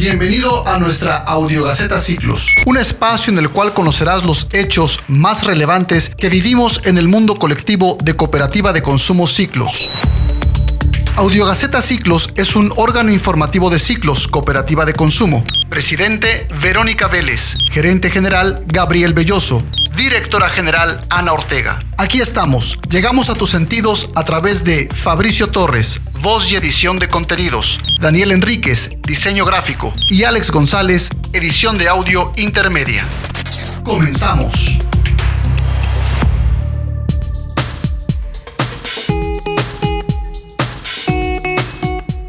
Bienvenido a nuestra Audiogaceta Ciclos, un espacio en el cual conocerás los hechos más relevantes que vivimos en el mundo colectivo de Cooperativa de Consumo Ciclos. Audiogaceta Ciclos es un órgano informativo de Ciclos, Cooperativa de Consumo. Presidente Verónica Vélez, gerente general Gabriel Belloso, directora general Ana Ortega. Aquí estamos, llegamos a tus sentidos a través de Fabricio Torres, voz y edición de contenidos, Daniel Enríquez, diseño gráfico y Alex González, edición de audio intermedia. Comenzamos.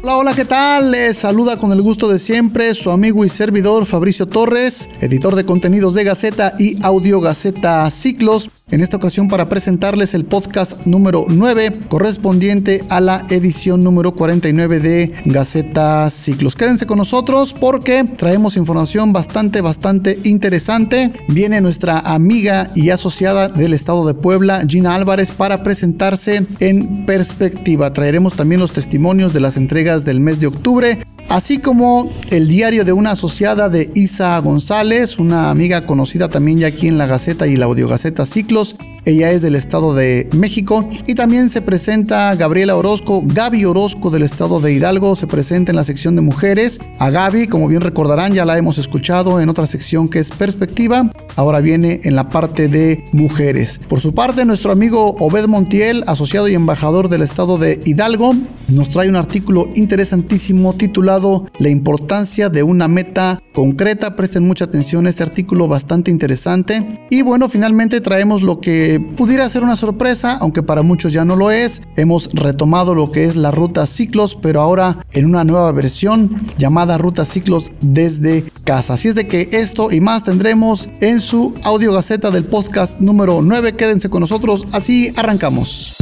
Hola, hola, ¿qué tal? Les saluda con el gusto de siempre su amigo y servidor Fabricio Torres, editor de contenidos de Gaceta y Audio Gaceta Ciclos. En esta ocasión para presentarles el podcast número 9 correspondiente a la edición número 49 de Gaceta Ciclos. Quédense con nosotros porque traemos información bastante, bastante interesante. Viene nuestra amiga y asociada del estado de Puebla, Gina Álvarez, para presentarse en perspectiva. Traeremos también los testimonios de las entregas del mes de octubre, así como el diario de una asociada de Isa González, una amiga conocida también ya aquí en la Gaceta y la Audiogaceta Ciclos. Ella es del Estado de México y también se presenta Gabriela Orozco, Gaby Orozco del Estado de Hidalgo, se presenta en la sección de mujeres. A Gaby, como bien recordarán, ya la hemos escuchado en otra sección que es Perspectiva, ahora viene en la parte de mujeres. Por su parte, nuestro amigo Obed Montiel, asociado y embajador del Estado de Hidalgo, nos trae un artículo interesantísimo titulado La importancia de una meta concreta. Presten mucha atención a este artículo bastante interesante. Y bueno, finalmente traemos lo que pudiera ser una sorpresa, aunque para muchos ya no lo es. Hemos retomado lo que es la ruta ciclos, pero ahora en una nueva versión llamada ruta ciclos desde casa. Así es de que esto y más tendremos en su audio gaceta del podcast número 9. Quédense con nosotros, así arrancamos.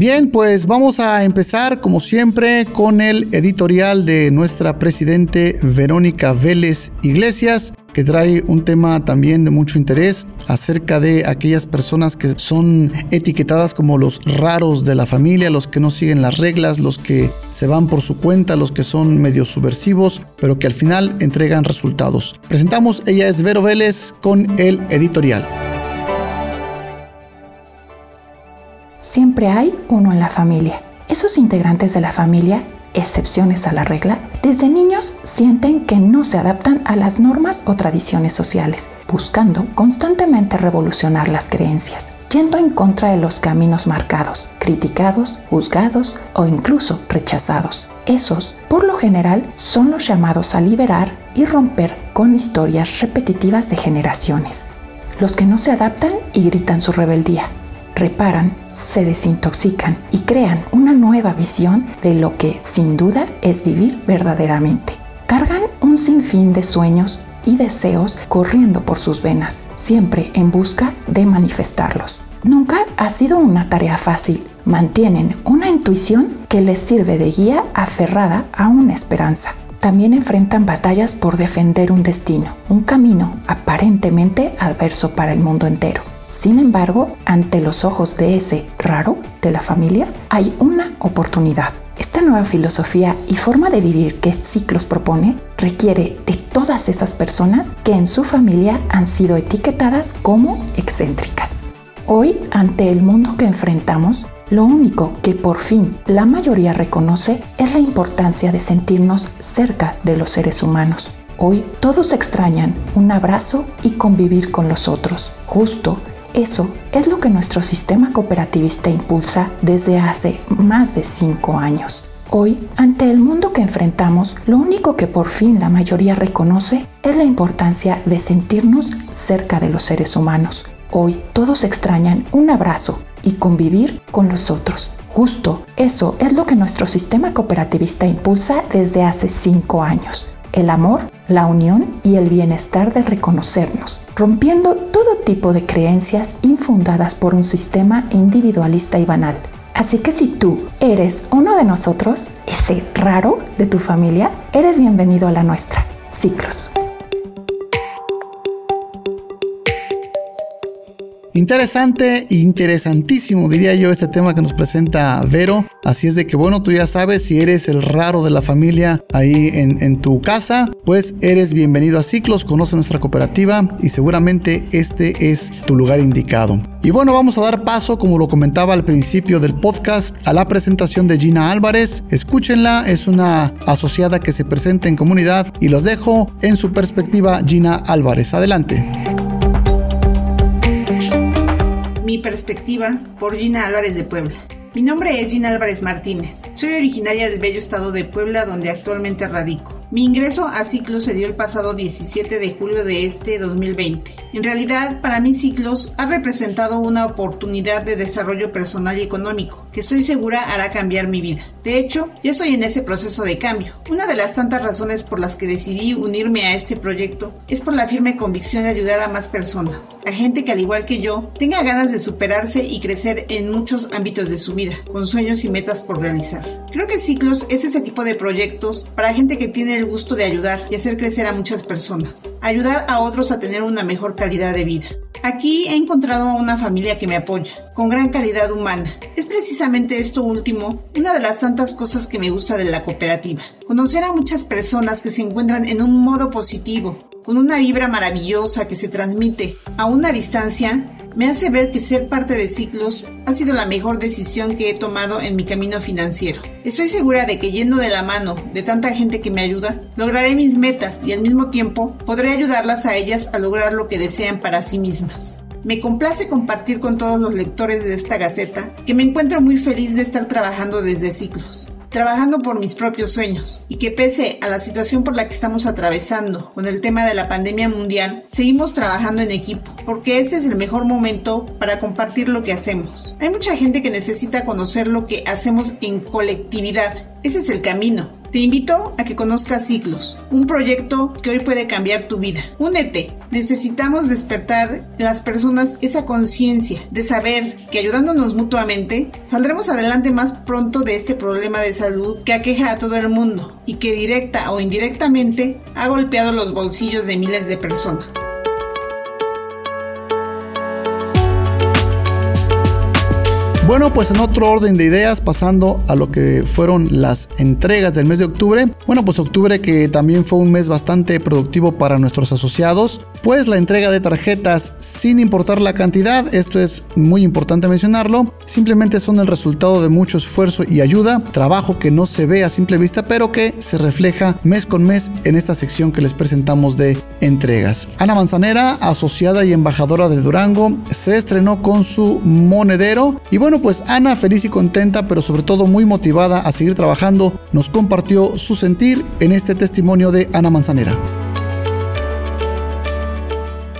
Bien, pues vamos a empezar como siempre con el editorial de nuestra presidente Verónica Vélez Iglesias que trae un tema también de mucho interés acerca de aquellas personas que son etiquetadas como los raros de la familia, los que no siguen las reglas, los que se van por su cuenta, los que son medio subversivos, pero que al final entregan resultados. Presentamos, ella es Vero Vélez con el editorial. Siempre hay uno en la familia. Esos integrantes de la familia, excepciones a la regla, desde niños sienten que no se adaptan a las normas o tradiciones sociales, buscando constantemente revolucionar las creencias, yendo en contra de los caminos marcados, criticados, juzgados o incluso rechazados. Esos, por lo general, son los llamados a liberar y romper con historias repetitivas de generaciones. Los que no se adaptan y gritan su rebeldía, reparan, se desintoxican y crean una nueva visión de lo que sin duda es vivir verdaderamente. Cargan un sinfín de sueños y deseos corriendo por sus venas, siempre en busca de manifestarlos. Nunca ha sido una tarea fácil. Mantienen una intuición que les sirve de guía aferrada a una esperanza. También enfrentan batallas por defender un destino, un camino aparentemente adverso para el mundo entero. Sin embargo, ante los ojos de ese raro de la familia, hay una oportunidad. Esta nueva filosofía y forma de vivir que Ciclos propone requiere de todas esas personas que en su familia han sido etiquetadas como excéntricas. Hoy, ante el mundo que enfrentamos, lo único que por fin la mayoría reconoce es la importancia de sentirnos cerca de los seres humanos. Hoy todos extrañan un abrazo y convivir con los otros, justo eso es lo que nuestro sistema cooperativista impulsa desde hace más de cinco años. Hoy, ante el mundo que enfrentamos, lo único que por fin la mayoría reconoce es la importancia de sentirnos cerca de los seres humanos. Hoy todos extrañan un abrazo y convivir con los otros. Justo eso es lo que nuestro sistema cooperativista impulsa desde hace cinco años el amor, la unión y el bienestar de reconocernos, rompiendo todo tipo de creencias infundadas por un sistema individualista y banal. Así que si tú eres uno de nosotros, ese raro de tu familia, eres bienvenido a la nuestra. Ciclos. Interesante, interesantísimo diría yo este tema que nos presenta Vero. Así es de que bueno, tú ya sabes, si eres el raro de la familia ahí en, tu casa, pues eres bienvenido a Ciclos, conoce nuestra cooperativa y seguramente este es tu lugar indicado. Y bueno, vamos a dar paso, como lo comentaba al principio del podcast, a la presentación de Gina Álvarez. Escúchenla, es una asociada que se presenta en comunidad y los dejo en su perspectiva Gina Álvarez. Adelante. Mi perspectiva por Gina Álvarez de Puebla. Mi nombre es Gina Álvarez Martínez. Soy originaria del bello estado de Puebla donde actualmente radico. Mi ingreso a Ciclos se dio el pasado 17 de julio de este 2020. En realidad, para mí Ciclos ha representado una oportunidad de desarrollo personal y económico que estoy segura hará cambiar mi vida. De hecho, ya estoy en ese proceso de cambio. Una de las tantas razones por las que decidí unirme a este proyecto es por la firme convicción de ayudar a más personas, a gente que al igual que yo tenga ganas de superarse y crecer en muchos ámbitos de su vida, con sueños y metas por realizar. Creo que Ciclos es ese tipo de proyectos para gente que tiene el gusto de ayudar y hacer crecer a muchas personas, ayudar a otros a tener una mejor calidad de vida. Aquí he encontrado a una familia que me apoya, con gran calidad humana. Es precisamente esto último una de las tantas cosas que me gusta de la cooperativa. Conocer a muchas personas que se encuentran en un modo positivo, con una vibra maravillosa que se transmite a una distancia me hace ver que ser parte de Ciclos ha sido la mejor decisión que he tomado en mi camino financiero. Estoy segura de que yendo de la mano de tanta gente que me ayuda, lograré mis metas y al mismo tiempo podré ayudarlas a ellas a lograr lo que desean para sí mismas. Me complace compartir con todos los lectores de esta gaceta que me encuentro muy feliz de estar trabajando desde Ciclos trabajando por mis propios sueños y que pese a la situación por la que estamos atravesando con el tema de la pandemia mundial, seguimos trabajando en equipo, porque este es el mejor momento para compartir lo que hacemos. Hay mucha gente que necesita conocer lo que hacemos en colectividad. Ese es el camino te invito a que conozcas Ciclos, un proyecto que hoy puede cambiar tu vida. Únete. Necesitamos despertar en las personas esa conciencia de saber que ayudándonos mutuamente saldremos adelante más pronto de este problema de salud que aqueja a todo el mundo y que directa o indirectamente ha golpeado los bolsillos de miles de personas. Bueno, pues en otro orden de ideas, pasando a lo que fueron las entregas del mes de octubre. Bueno, pues octubre que también fue un mes bastante productivo para nuestros asociados, pues la entrega de tarjetas sin importar la cantidad, esto es muy importante mencionarlo, simplemente son el resultado de mucho esfuerzo y ayuda, trabajo que no se ve a simple vista, pero que se refleja mes con mes en esta sección que les presentamos de entregas. Ana Manzanera, asociada y embajadora de Durango, se estrenó con su monedero y bueno, pues Ana, feliz y contenta, pero sobre todo muy motivada a seguir trabajando, nos compartió su sentir en este testimonio de Ana Manzanera.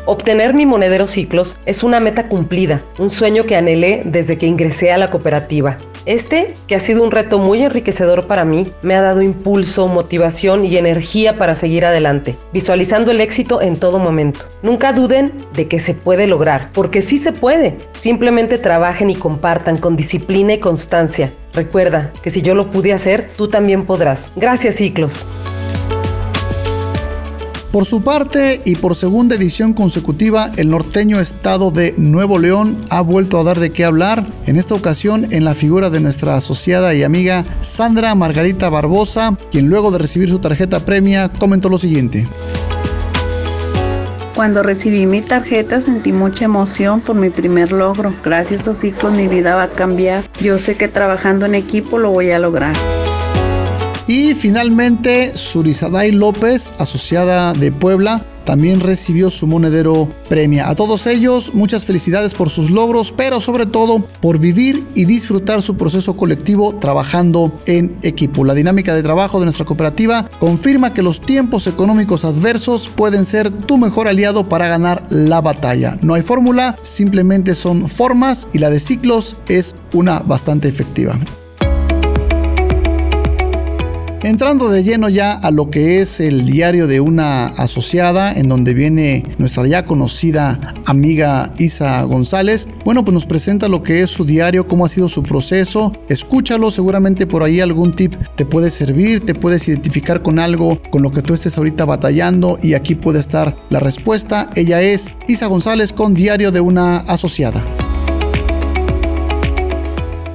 Obtener mi monedero ciclos es una meta cumplida, un sueño que anhelé desde que ingresé a la cooperativa. Este, que ha sido un reto muy enriquecedor para mí, me ha dado impulso, motivación y energía para seguir adelante, visualizando el éxito en todo momento. Nunca duden de que se puede lograr, porque sí se puede. Simplemente trabajen y compartan con disciplina y constancia. Recuerda que si yo lo pude hacer, tú también podrás. Gracias, Ciclos. Por su parte y por segunda edición consecutiva, el norteño estado de Nuevo León ha vuelto a dar de qué hablar, en esta ocasión en la figura de nuestra asociada y amiga Sandra Margarita Barbosa, quien luego de recibir su tarjeta premia comentó lo siguiente. Cuando recibí mi tarjeta sentí mucha emoción por mi primer logro. Gracias a Ciclos mi vida va a cambiar. Yo sé que trabajando en equipo lo voy a lograr. Y finalmente, Surizaday López, asociada de Puebla, también recibió su monedero premia. A todos ellos, muchas felicidades por sus logros, pero sobre todo por vivir y disfrutar su proceso colectivo trabajando en equipo. La dinámica de trabajo de nuestra cooperativa confirma que los tiempos económicos adversos pueden ser tu mejor aliado para ganar la batalla. No hay fórmula, simplemente son formas y la de ciclos es una bastante efectiva. Entrando de lleno ya a lo que es el diario de una asociada, en donde viene nuestra ya conocida amiga Isa González. Bueno, pues nos presenta lo que es su diario, cómo ha sido su proceso. Escúchalo, seguramente por ahí algún tip te puede servir, te puedes identificar con algo con lo que tú estés ahorita batallando y aquí puede estar la respuesta. Ella es Isa González con Diario de una asociada.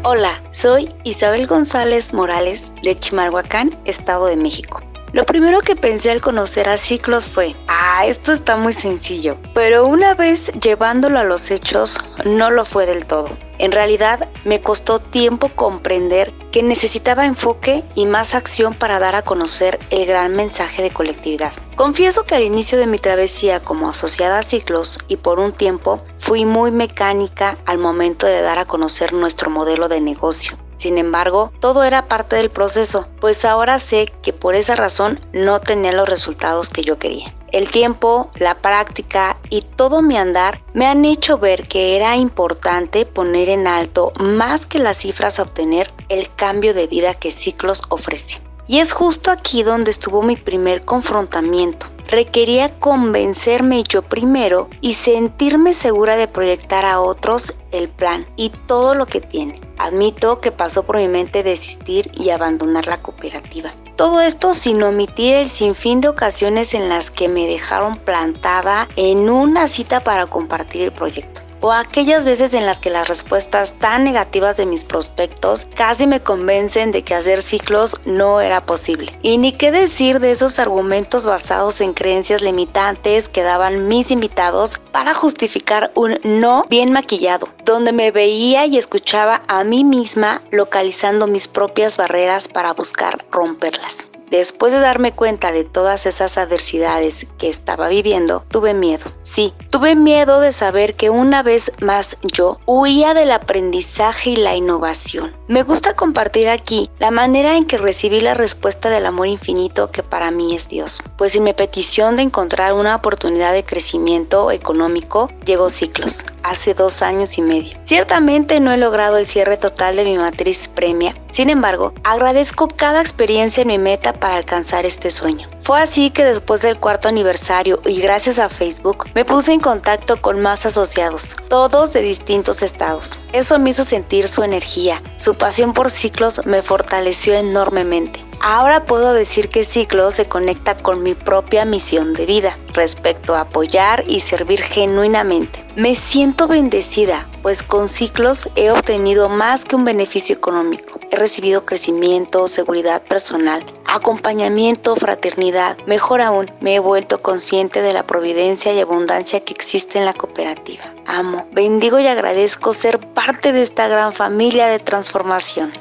Hola, soy Isabel González Morales de Chimalhuacán, Estado de México. Lo primero que pensé al conocer a Ciclos fue, ah, esto está muy sencillo, pero una vez llevándolo a los hechos, no lo fue del todo. En realidad, me costó tiempo comprender que necesitaba enfoque y más acción para dar a conocer el gran mensaje de colectividad. Confieso que al inicio de mi travesía como asociada a ciclos y por un tiempo fui muy mecánica al momento de dar a conocer nuestro modelo de negocio. Sin embargo, todo era parte del proceso, pues ahora sé que por esa razón no tenía los resultados que yo quería. El tiempo, la práctica y todo mi andar me han hecho ver que era importante poner en alto más que las cifras a obtener el cambio de vida que Ciclos ofrece. Y es justo aquí donde estuvo mi primer confrontamiento. Requería convencerme yo primero y sentirme segura de proyectar a otros el plan y todo lo que tiene. Admito que pasó por mi mente desistir y abandonar la cooperativa. Todo esto sin omitir el sinfín de ocasiones en las que me dejaron plantada en una cita para compartir el proyecto o aquellas veces en las que las respuestas tan negativas de mis prospectos casi me convencen de que hacer ciclos no era posible. Y ni qué decir de esos argumentos basados en creencias limitantes que daban mis invitados para justificar un no bien maquillado, donde me veía y escuchaba a mí misma localizando mis propias barreras para buscar romperlas. Después de darme cuenta de todas esas adversidades que estaba viviendo, tuve miedo. Sí, tuve miedo de saber que una vez más yo huía del aprendizaje y la innovación. Me gusta compartir aquí la manera en que recibí la respuesta del amor infinito que para mí es Dios. Pues en mi petición de encontrar una oportunidad de crecimiento económico, llegó ciclos, hace dos años y medio. Ciertamente no he logrado el cierre total de mi matriz premia, sin embargo, agradezco cada experiencia en mi meta para alcanzar este sueño. Fue así que después del cuarto aniversario y gracias a Facebook me puse en contacto con más asociados, todos de distintos estados. Eso me hizo sentir su energía, su pasión por ciclos me fortaleció enormemente. Ahora puedo decir que Ciclos se conecta con mi propia misión de vida respecto a apoyar y servir genuinamente. Me siento bendecida, pues con Ciclos he obtenido más que un beneficio económico. He recibido crecimiento, seguridad personal, acompañamiento, fraternidad. Mejor aún, me he vuelto consciente de la providencia y abundancia que existe en la cooperativa. Amo, bendigo y agradezco ser parte de esta gran familia de transformación.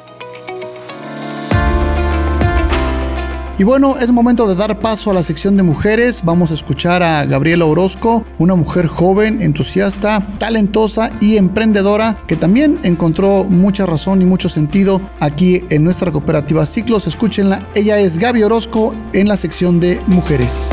Y bueno, es momento de dar paso a la sección de mujeres. Vamos a escuchar a Gabriela Orozco, una mujer joven, entusiasta, talentosa y emprendedora que también encontró mucha razón y mucho sentido aquí en nuestra cooperativa Ciclos. Escúchenla. Ella es Gaby Orozco en la sección de mujeres.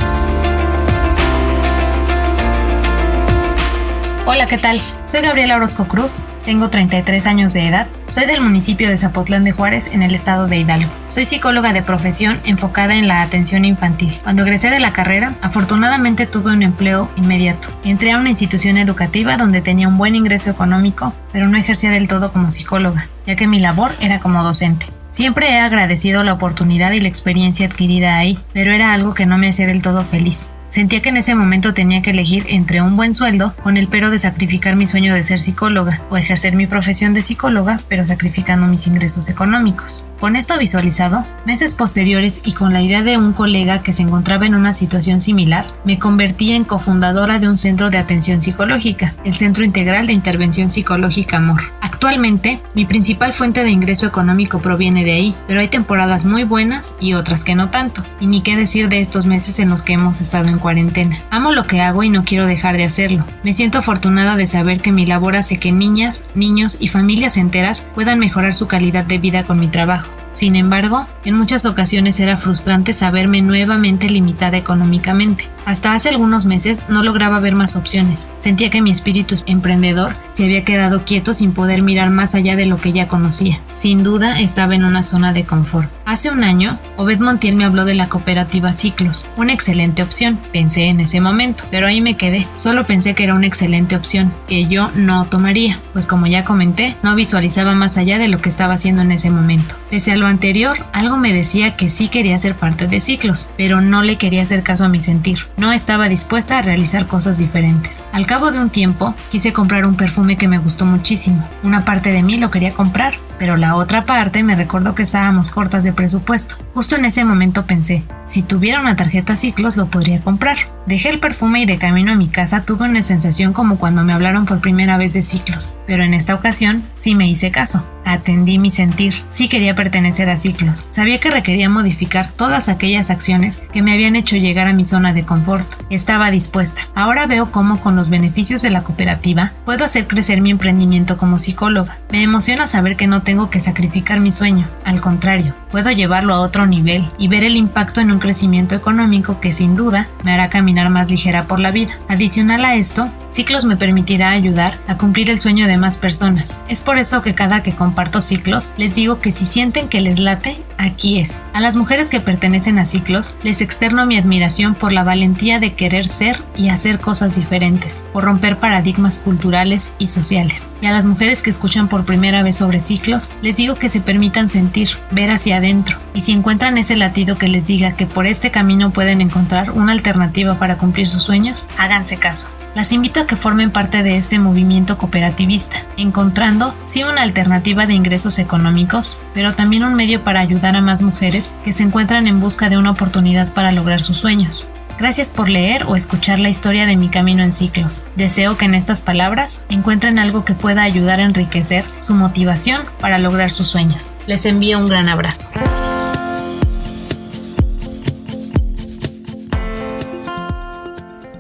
Hola, ¿qué tal? Soy Gabriela Orozco Cruz, tengo 33 años de edad, soy del municipio de Zapotlán de Juárez en el estado de Hidalgo. Soy psicóloga de profesión enfocada en la atención infantil. Cuando egresé de la carrera, afortunadamente tuve un empleo inmediato. Entré a una institución educativa donde tenía un buen ingreso económico, pero no ejercía del todo como psicóloga, ya que mi labor era como docente. Siempre he agradecido la oportunidad y la experiencia adquirida ahí, pero era algo que no me hacía del todo feliz. Sentía que en ese momento tenía que elegir entre un buen sueldo con el pero de sacrificar mi sueño de ser psicóloga o ejercer mi profesión de psicóloga pero sacrificando mis ingresos económicos. Con esto visualizado, meses posteriores y con la idea de un colega que se encontraba en una situación similar, me convertí en cofundadora de un centro de atención psicológica, el Centro Integral de Intervención Psicológica Amor. Actualmente, mi principal fuente de ingreso económico proviene de ahí, pero hay temporadas muy buenas y otras que no tanto, y ni qué decir de estos meses en los que hemos estado en cuarentena. Amo lo que hago y no quiero dejar de hacerlo. Me siento afortunada de saber que mi labor hace que niñas, niños y familias enteras puedan mejorar su calidad de vida con mi trabajo. Sin embargo, en muchas ocasiones era frustrante saberme nuevamente limitada económicamente. Hasta hace algunos meses no lograba ver más opciones. Sentía que mi espíritu emprendedor se había quedado quieto sin poder mirar más allá de lo que ya conocía. Sin duda estaba en una zona de confort. Hace un año, Obed Montiel me habló de la cooperativa Ciclos, una excelente opción, pensé en ese momento, pero ahí me quedé. Solo pensé que era una excelente opción, que yo no tomaría, pues como ya comenté, no visualizaba más allá de lo que estaba haciendo en ese momento. Pese a lo anterior, algo me decía que sí quería ser parte de Ciclos, pero no le quería hacer caso a mi sentir. No estaba dispuesta a realizar cosas diferentes. Al cabo de un tiempo, quise comprar un perfume que me gustó muchísimo. Una parte de mí lo quería comprar, pero la otra parte me recordó que estábamos cortas de presupuesto. Justo en ese momento pensé, si tuviera una tarjeta ciclos lo podría comprar. Dejé el perfume y de camino a mi casa tuve una sensación como cuando me hablaron por primera vez de ciclos, pero en esta ocasión sí me hice caso. Atendí mi sentir, sí quería pertenecer a ciclos. Sabía que requería modificar todas aquellas acciones que me habían hecho llegar a mi zona de confort. Estaba dispuesta. Ahora veo cómo con los beneficios de la cooperativa puedo hacer crecer mi emprendimiento como psicóloga. Me emociona saber que no tengo que sacrificar mi sueño. Al contrario, puedo llevarlo a otro nivel y ver el impacto en un crecimiento económico que sin duda me hará caminar más ligera por la vida. Adicional a esto, Ciclos me permitirá ayudar a cumplir el sueño de más personas. Es por eso que cada que comparto Ciclos, les digo que si sienten que les late, aquí es. A las mujeres que pertenecen a Ciclos, les externo mi admiración por la valentía de querer ser y hacer cosas diferentes, por romper paradigmas culturales y sociales. Y a las mujeres que escuchan por primera vez sobre Ciclos, les digo que se permitan sentir, ver hacia adentro, y si encuentran ese latido que les diga que por este camino pueden encontrar una alternativa para cumplir sus sueños, háganse caso. Las invito a que formen parte de este movimiento cooperativista, encontrando sí una alternativa de ingresos económicos, pero también un medio para ayudar a más mujeres que se encuentran en busca de una oportunidad para lograr sus sueños. Gracias por leer o escuchar la historia de mi camino en ciclos. Deseo que en estas palabras encuentren algo que pueda ayudar a enriquecer su motivación para lograr sus sueños. Les envío un gran abrazo.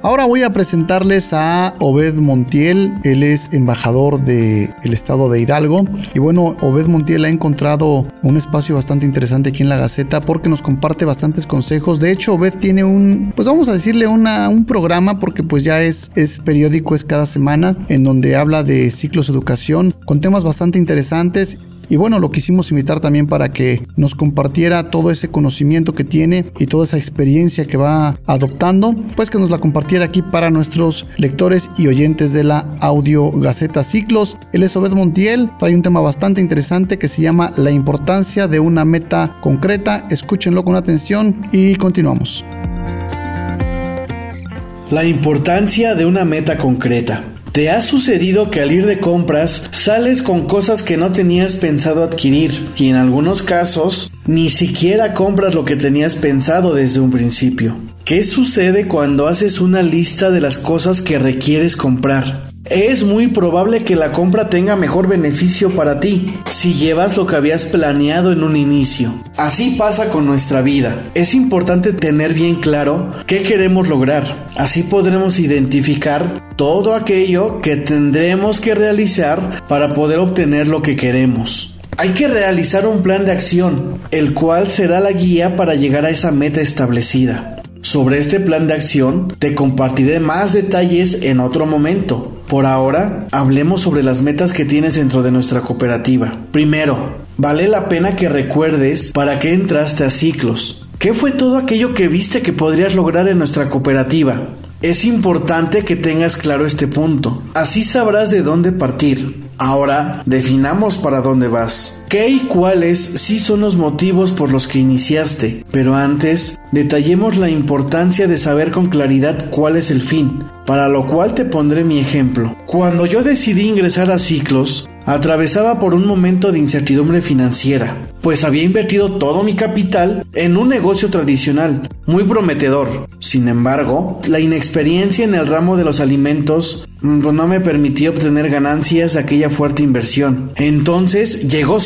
Ahora voy a presentarles a Obed Montiel, él es embajador del estado de Hidalgo. Y bueno, Obed Montiel ha encontrado un espacio bastante interesante aquí en la Gaceta porque nos comparte bastantes consejos. De hecho, Obed tiene un, pues vamos a decirle una, un programa porque pues ya es, es periódico, es cada semana en donde habla de ciclos de educación con temas bastante interesantes y bueno, lo quisimos invitar también para que nos compartiera todo ese conocimiento que tiene y toda esa experiencia que va adoptando, pues que nos la compartiera aquí para nuestros lectores y oyentes de la Audio Gaceta Ciclos. Él es Obed Montiel, trae un tema bastante interesante que se llama La importancia de una meta concreta. Escúchenlo con atención y continuamos. La importancia de una meta concreta. ¿Te ha sucedido que al ir de compras sales con cosas que no tenías pensado adquirir y en algunos casos ni siquiera compras lo que tenías pensado desde un principio? ¿Qué sucede cuando haces una lista de las cosas que requieres comprar? Es muy probable que la compra tenga mejor beneficio para ti si llevas lo que habías planeado en un inicio. Así pasa con nuestra vida. Es importante tener bien claro qué queremos lograr. Así podremos identificar todo aquello que tendremos que realizar para poder obtener lo que queremos. Hay que realizar un plan de acción, el cual será la guía para llegar a esa meta establecida. Sobre este plan de acción te compartiré más detalles en otro momento. Por ahora, hablemos sobre las metas que tienes dentro de nuestra cooperativa. Primero, vale la pena que recuerdes para qué entraste a ciclos. ¿Qué fue todo aquello que viste que podrías lograr en nuestra cooperativa? Es importante que tengas claro este punto. Así sabrás de dónde partir. Ahora definamos para dónde vas. ¿Qué y cuáles sí son los motivos por los que iniciaste? Pero antes, detallemos la importancia de saber con claridad cuál es el fin, para lo cual te pondré mi ejemplo. Cuando yo decidí ingresar a ciclos, atravesaba por un momento de incertidumbre financiera, pues había invertido todo mi capital en un negocio tradicional, muy prometedor. Sin embargo, la inexperiencia en el ramo de los alimentos mm, no me permitió obtener ganancias de aquella fuerte inversión. Entonces llegó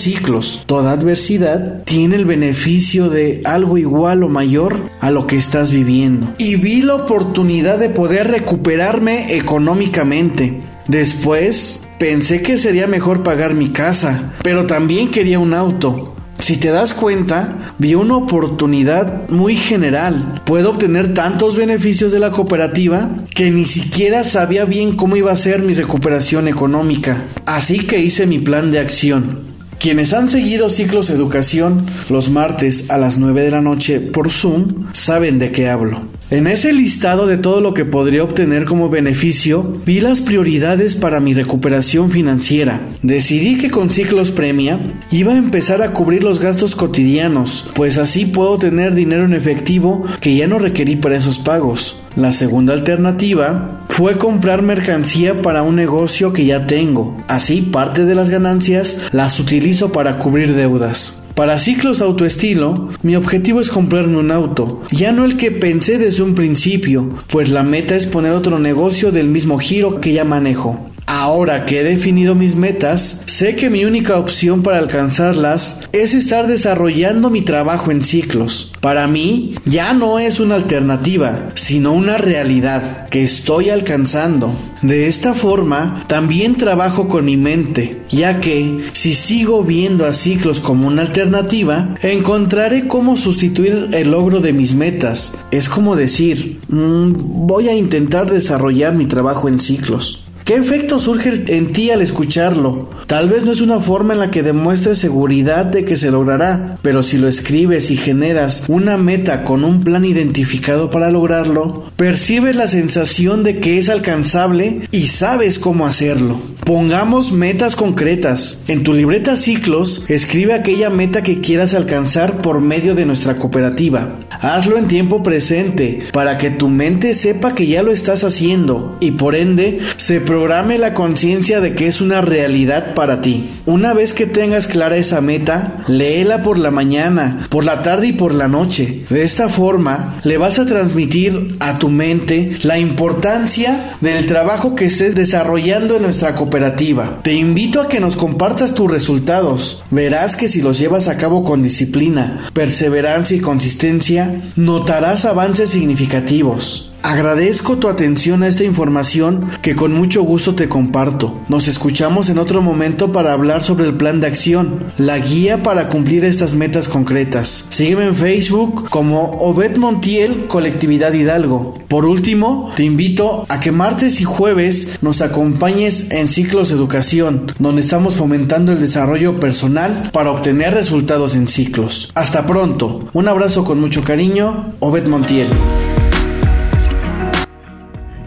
Toda adversidad tiene el beneficio de algo igual o mayor a lo que estás viviendo. Y vi la oportunidad de poder recuperarme económicamente. Después Pensé que sería mejor pagar mi casa, pero también quería un auto. Si te das cuenta, vi una oportunidad muy general. Puedo obtener tantos beneficios de la cooperativa que ni siquiera sabía bien cómo iba a ser mi recuperación económica. Así que hice mi plan de acción. Quienes han seguido Ciclos Educación los martes a las 9 de la noche por Zoom saben de qué hablo. En ese listado de todo lo que podría obtener como beneficio, vi las prioridades para mi recuperación financiera. Decidí que con Ciclos Premia iba a empezar a cubrir los gastos cotidianos, pues así puedo tener dinero en efectivo que ya no requerí para esos pagos. La segunda alternativa fue comprar mercancía para un negocio que ya tengo. Así parte de las ganancias las utilizo para cubrir deudas. Para ciclos autoestilo, mi objetivo es comprarme un auto, ya no el que pensé desde un principio, pues la meta es poner otro negocio del mismo giro que ya manejo. Ahora que he definido mis metas, sé que mi única opción para alcanzarlas es estar desarrollando mi trabajo en ciclos. Para mí ya no es una alternativa, sino una realidad que estoy alcanzando. De esta forma, también trabajo con mi mente, ya que si sigo viendo a ciclos como una alternativa, encontraré cómo sustituir el logro de mis metas. Es como decir, mm, voy a intentar desarrollar mi trabajo en ciclos. ¿Qué efecto surge en ti al escucharlo? Tal vez no es una forma en la que demuestres seguridad de que se logrará, pero si lo escribes y generas una meta con un plan identificado para lograrlo, percibes la sensación de que es alcanzable y sabes cómo hacerlo. Pongamos metas concretas. En tu libreta ciclos, escribe aquella meta que quieras alcanzar por medio de nuestra cooperativa. Hazlo en tiempo presente para que tu mente sepa que ya lo estás haciendo y por ende se programe la conciencia de que es una realidad para ti. Una vez que tengas clara esa meta, léela por la mañana, por la tarde y por la noche. De esta forma, le vas a transmitir a tu mente la importancia del trabajo que estés desarrollando en nuestra cooperativa. Te invito a que nos compartas tus resultados. Verás que si los llevas a cabo con disciplina, perseverancia y consistencia, notarás avances significativos. Agradezco tu atención a esta información que con mucho gusto te comparto. Nos escuchamos en otro momento para hablar sobre el plan de acción, la guía para cumplir estas metas concretas. Sígueme en Facebook como Obed Montiel Colectividad Hidalgo. Por último, te invito a que martes y jueves nos acompañes en Ciclos Educación, donde estamos fomentando el desarrollo personal para obtener resultados en ciclos. Hasta pronto. Un abrazo con mucho cariño, Obed Montiel.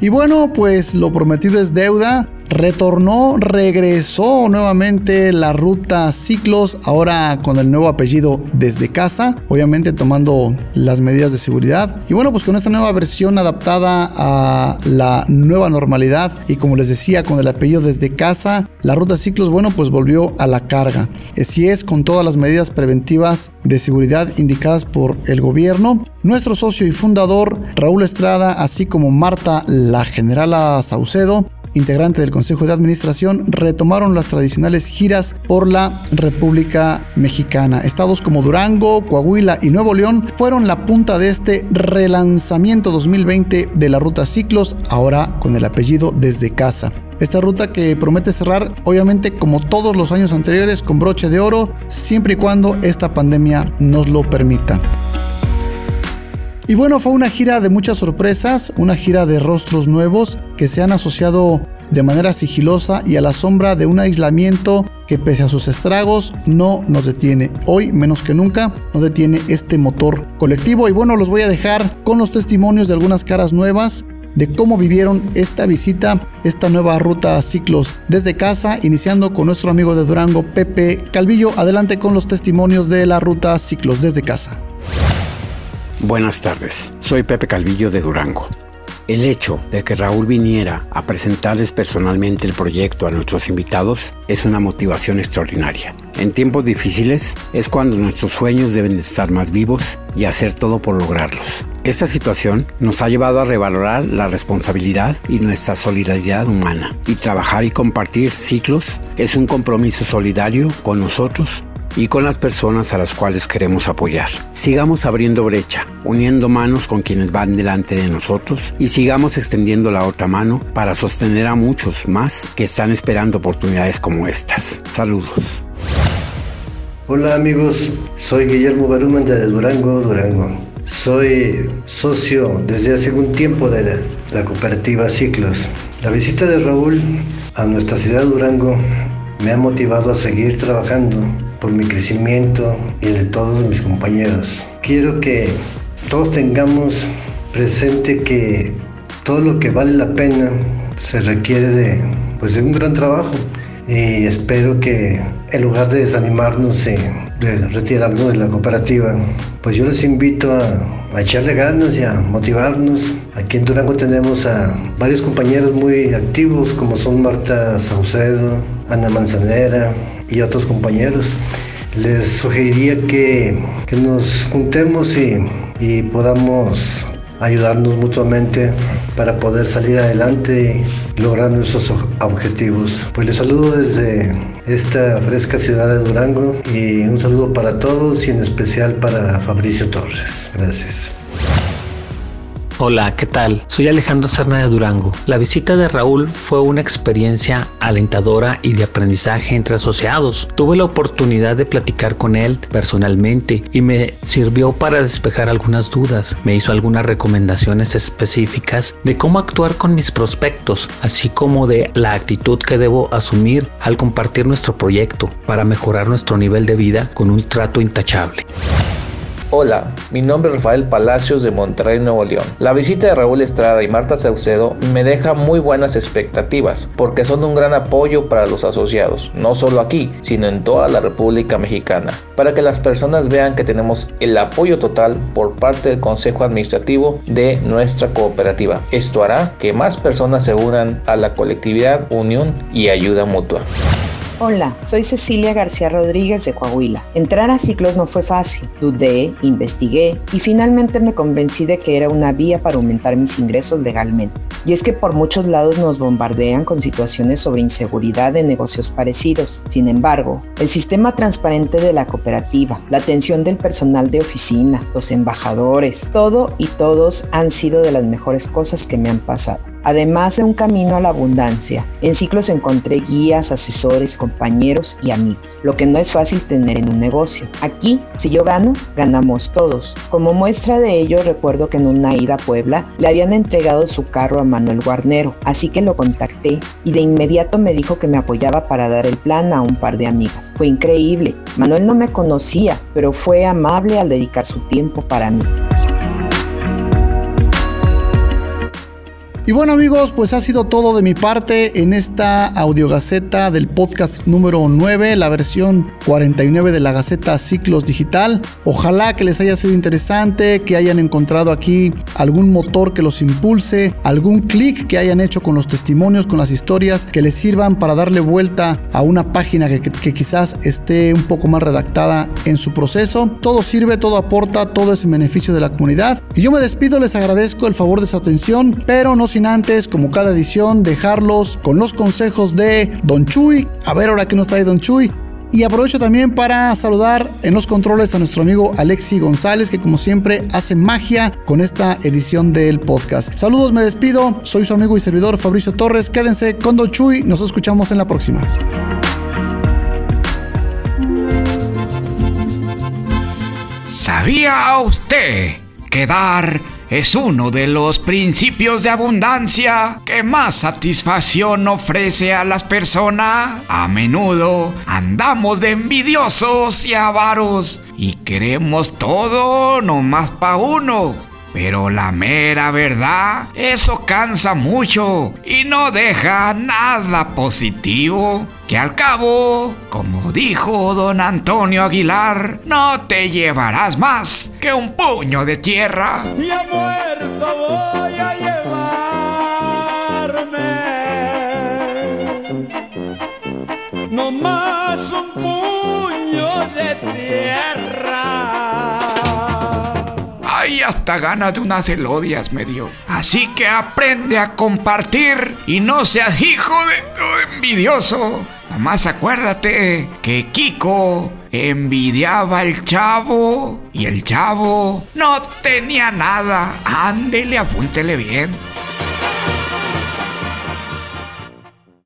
Y bueno, pues lo prometido es deuda retornó, regresó nuevamente la ruta Ciclos, ahora con el nuevo apellido desde casa, obviamente tomando las medidas de seguridad. Y bueno, pues con esta nueva versión adaptada a la nueva normalidad y como les decía, con el apellido desde casa, la ruta Ciclos, bueno, pues volvió a la carga. Así es, con todas las medidas preventivas de seguridad indicadas por el gobierno. Nuestro socio y fundador Raúl Estrada, así como Marta, la generala Saucedo, integrante del Consejo de Administración, retomaron las tradicionales giras por la República Mexicana. Estados como Durango, Coahuila y Nuevo León fueron la punta de este relanzamiento 2020 de la ruta Ciclos, ahora con el apellido desde casa. Esta ruta que promete cerrar, obviamente como todos los años anteriores, con broche de oro, siempre y cuando esta pandemia nos lo permita. Y bueno, fue una gira de muchas sorpresas, una gira de rostros nuevos que se han asociado de manera sigilosa y a la sombra de un aislamiento que pese a sus estragos no nos detiene. Hoy menos que nunca nos detiene este motor colectivo y bueno, los voy a dejar con los testimonios de algunas caras nuevas de cómo vivieron esta visita, esta nueva ruta a ciclos desde casa, iniciando con nuestro amigo de Durango, Pepe Calvillo. Adelante con los testimonios de la ruta ciclos desde casa. Buenas tardes, soy Pepe Calvillo de Durango. El hecho de que Raúl viniera a presentarles personalmente el proyecto a nuestros invitados es una motivación extraordinaria. En tiempos difíciles es cuando nuestros sueños deben estar más vivos y hacer todo por lograrlos. Esta situación nos ha llevado a revalorar la responsabilidad y nuestra solidaridad humana y trabajar y compartir ciclos es un compromiso solidario con nosotros y con las personas a las cuales queremos apoyar. Sigamos abriendo brecha, uniendo manos con quienes van delante de nosotros y sigamos extendiendo la otra mano para sostener a muchos más que están esperando oportunidades como estas. Saludos. Hola amigos, soy Guillermo Baruman de Durango, Durango. Soy socio desde hace algún tiempo de la, cooperativa Ciclos. La visita de Raúl a nuestra ciudad Durango me ha motivado a seguir trabajando por mi crecimiento y el de todos mis compañeros. Quiero que todos tengamos presente que todo lo que vale la pena se requiere de, pues, de un gran trabajo y espero que en lugar de desanimarnos y de retirarnos de la cooperativa, pues yo les invito a, echarle ganas y a motivarnos. Aquí en Durango tenemos a varios compañeros muy activos como son Marta Saucedo, Ana Manzanera y otros compañeros. Les sugeriría que, nos juntemos y, y podamos ayudarnos mutuamente para poder salir adelante y lograr nuestros objetivos. Pues les saludo desde esta fresca ciudad de Durango y un saludo para todos y en especial para Fabricio Torres. Gracias. Hola, ¿qué tal? Soy Alejandro Serna de Durango. La visita de Raúl fue una experiencia alentadora y de aprendizaje entre asociados. Tuve la oportunidad de platicar con él personalmente y me sirvió para despejar algunas dudas. Me hizo algunas recomendaciones específicas de cómo actuar con mis prospectos, así como de la actitud que debo asumir al compartir nuestro proyecto para mejorar nuestro nivel de vida con un trato intachable. Hola, mi nombre es Rafael Palacios de Monterrey, Nuevo León. La visita de Raúl Estrada y Marta Saucedo me deja muy buenas expectativas porque son un gran apoyo para los asociados, no solo aquí, sino en toda la República Mexicana, para que las personas vean que tenemos el apoyo total por parte del Consejo Administrativo de nuestra cooperativa. Esto hará que más personas se unan a la colectividad, unión y ayuda mutua. Hola, soy Cecilia García Rodríguez de Coahuila. Entrar a ciclos no fue fácil. Dudé, investigué y finalmente me convencí de que era una vía para aumentar mis ingresos legalmente. Y es que por muchos lados nos bombardean con situaciones sobre inseguridad de negocios parecidos. Sin embargo, el sistema transparente de la cooperativa, la atención del personal de oficina, los embajadores, todo y todos han sido de las mejores cosas que me han pasado. Además de un camino a la abundancia, en ciclos encontré guías, asesores, compañeros y amigos, lo que no es fácil tener en un negocio. Aquí, si yo gano, ganamos todos. Como muestra de ello, recuerdo que en una ida a Puebla le habían entregado su carro a Manuel Guarnero, así que lo contacté y de inmediato me dijo que me apoyaba para dar el plan a un par de amigas. Fue increíble. Manuel no me conocía, pero fue amable al dedicar su tiempo para mí. Y bueno amigos, pues ha sido todo de mi parte en esta audiogaceta del podcast número 9, la versión 49 de la Gaceta Ciclos Digital. Ojalá que les haya sido interesante, que hayan encontrado aquí algún motor que los impulse, algún clic que hayan hecho con los testimonios, con las historias, que les sirvan para darle vuelta a una página que, quizás esté un poco más redactada en su proceso. Todo sirve, todo aporta, todo es en beneficio de la comunidad. Y yo me despido, les agradezco el favor de su atención, pero no sin antes, como cada edición, dejarlos con los consejos de Don Chuy. A ver ahora que nos trae Don Chuy. Y aprovecho también para saludar en los controles a nuestro amigo Alexi González, que como siempre hace magia con esta edición del podcast. Saludos, me despido. Soy su amigo y servidor Fabricio Torres. Quédense con Don Chuy. Nos escuchamos en la próxima. ¿Sabía usted que dar es uno de los principios de abundancia que más satisfacción ofrece a las personas. A menudo andamos de envidiosos y avaros y queremos todo nomás para uno pero la mera verdad, eso cansa mucho y no deja nada positivo. Que al cabo, como dijo don Antonio Aguilar, no te llevarás más que un puño de tierra. Y a muerto voy a llevarme. No más un puño de tierra y hasta gana de unas elodias me dio. Así que aprende a compartir y no seas hijo de envidioso. Nomás acuérdate que Kiko envidiaba al chavo y el chavo no tenía nada. Ándele, apúntele bien.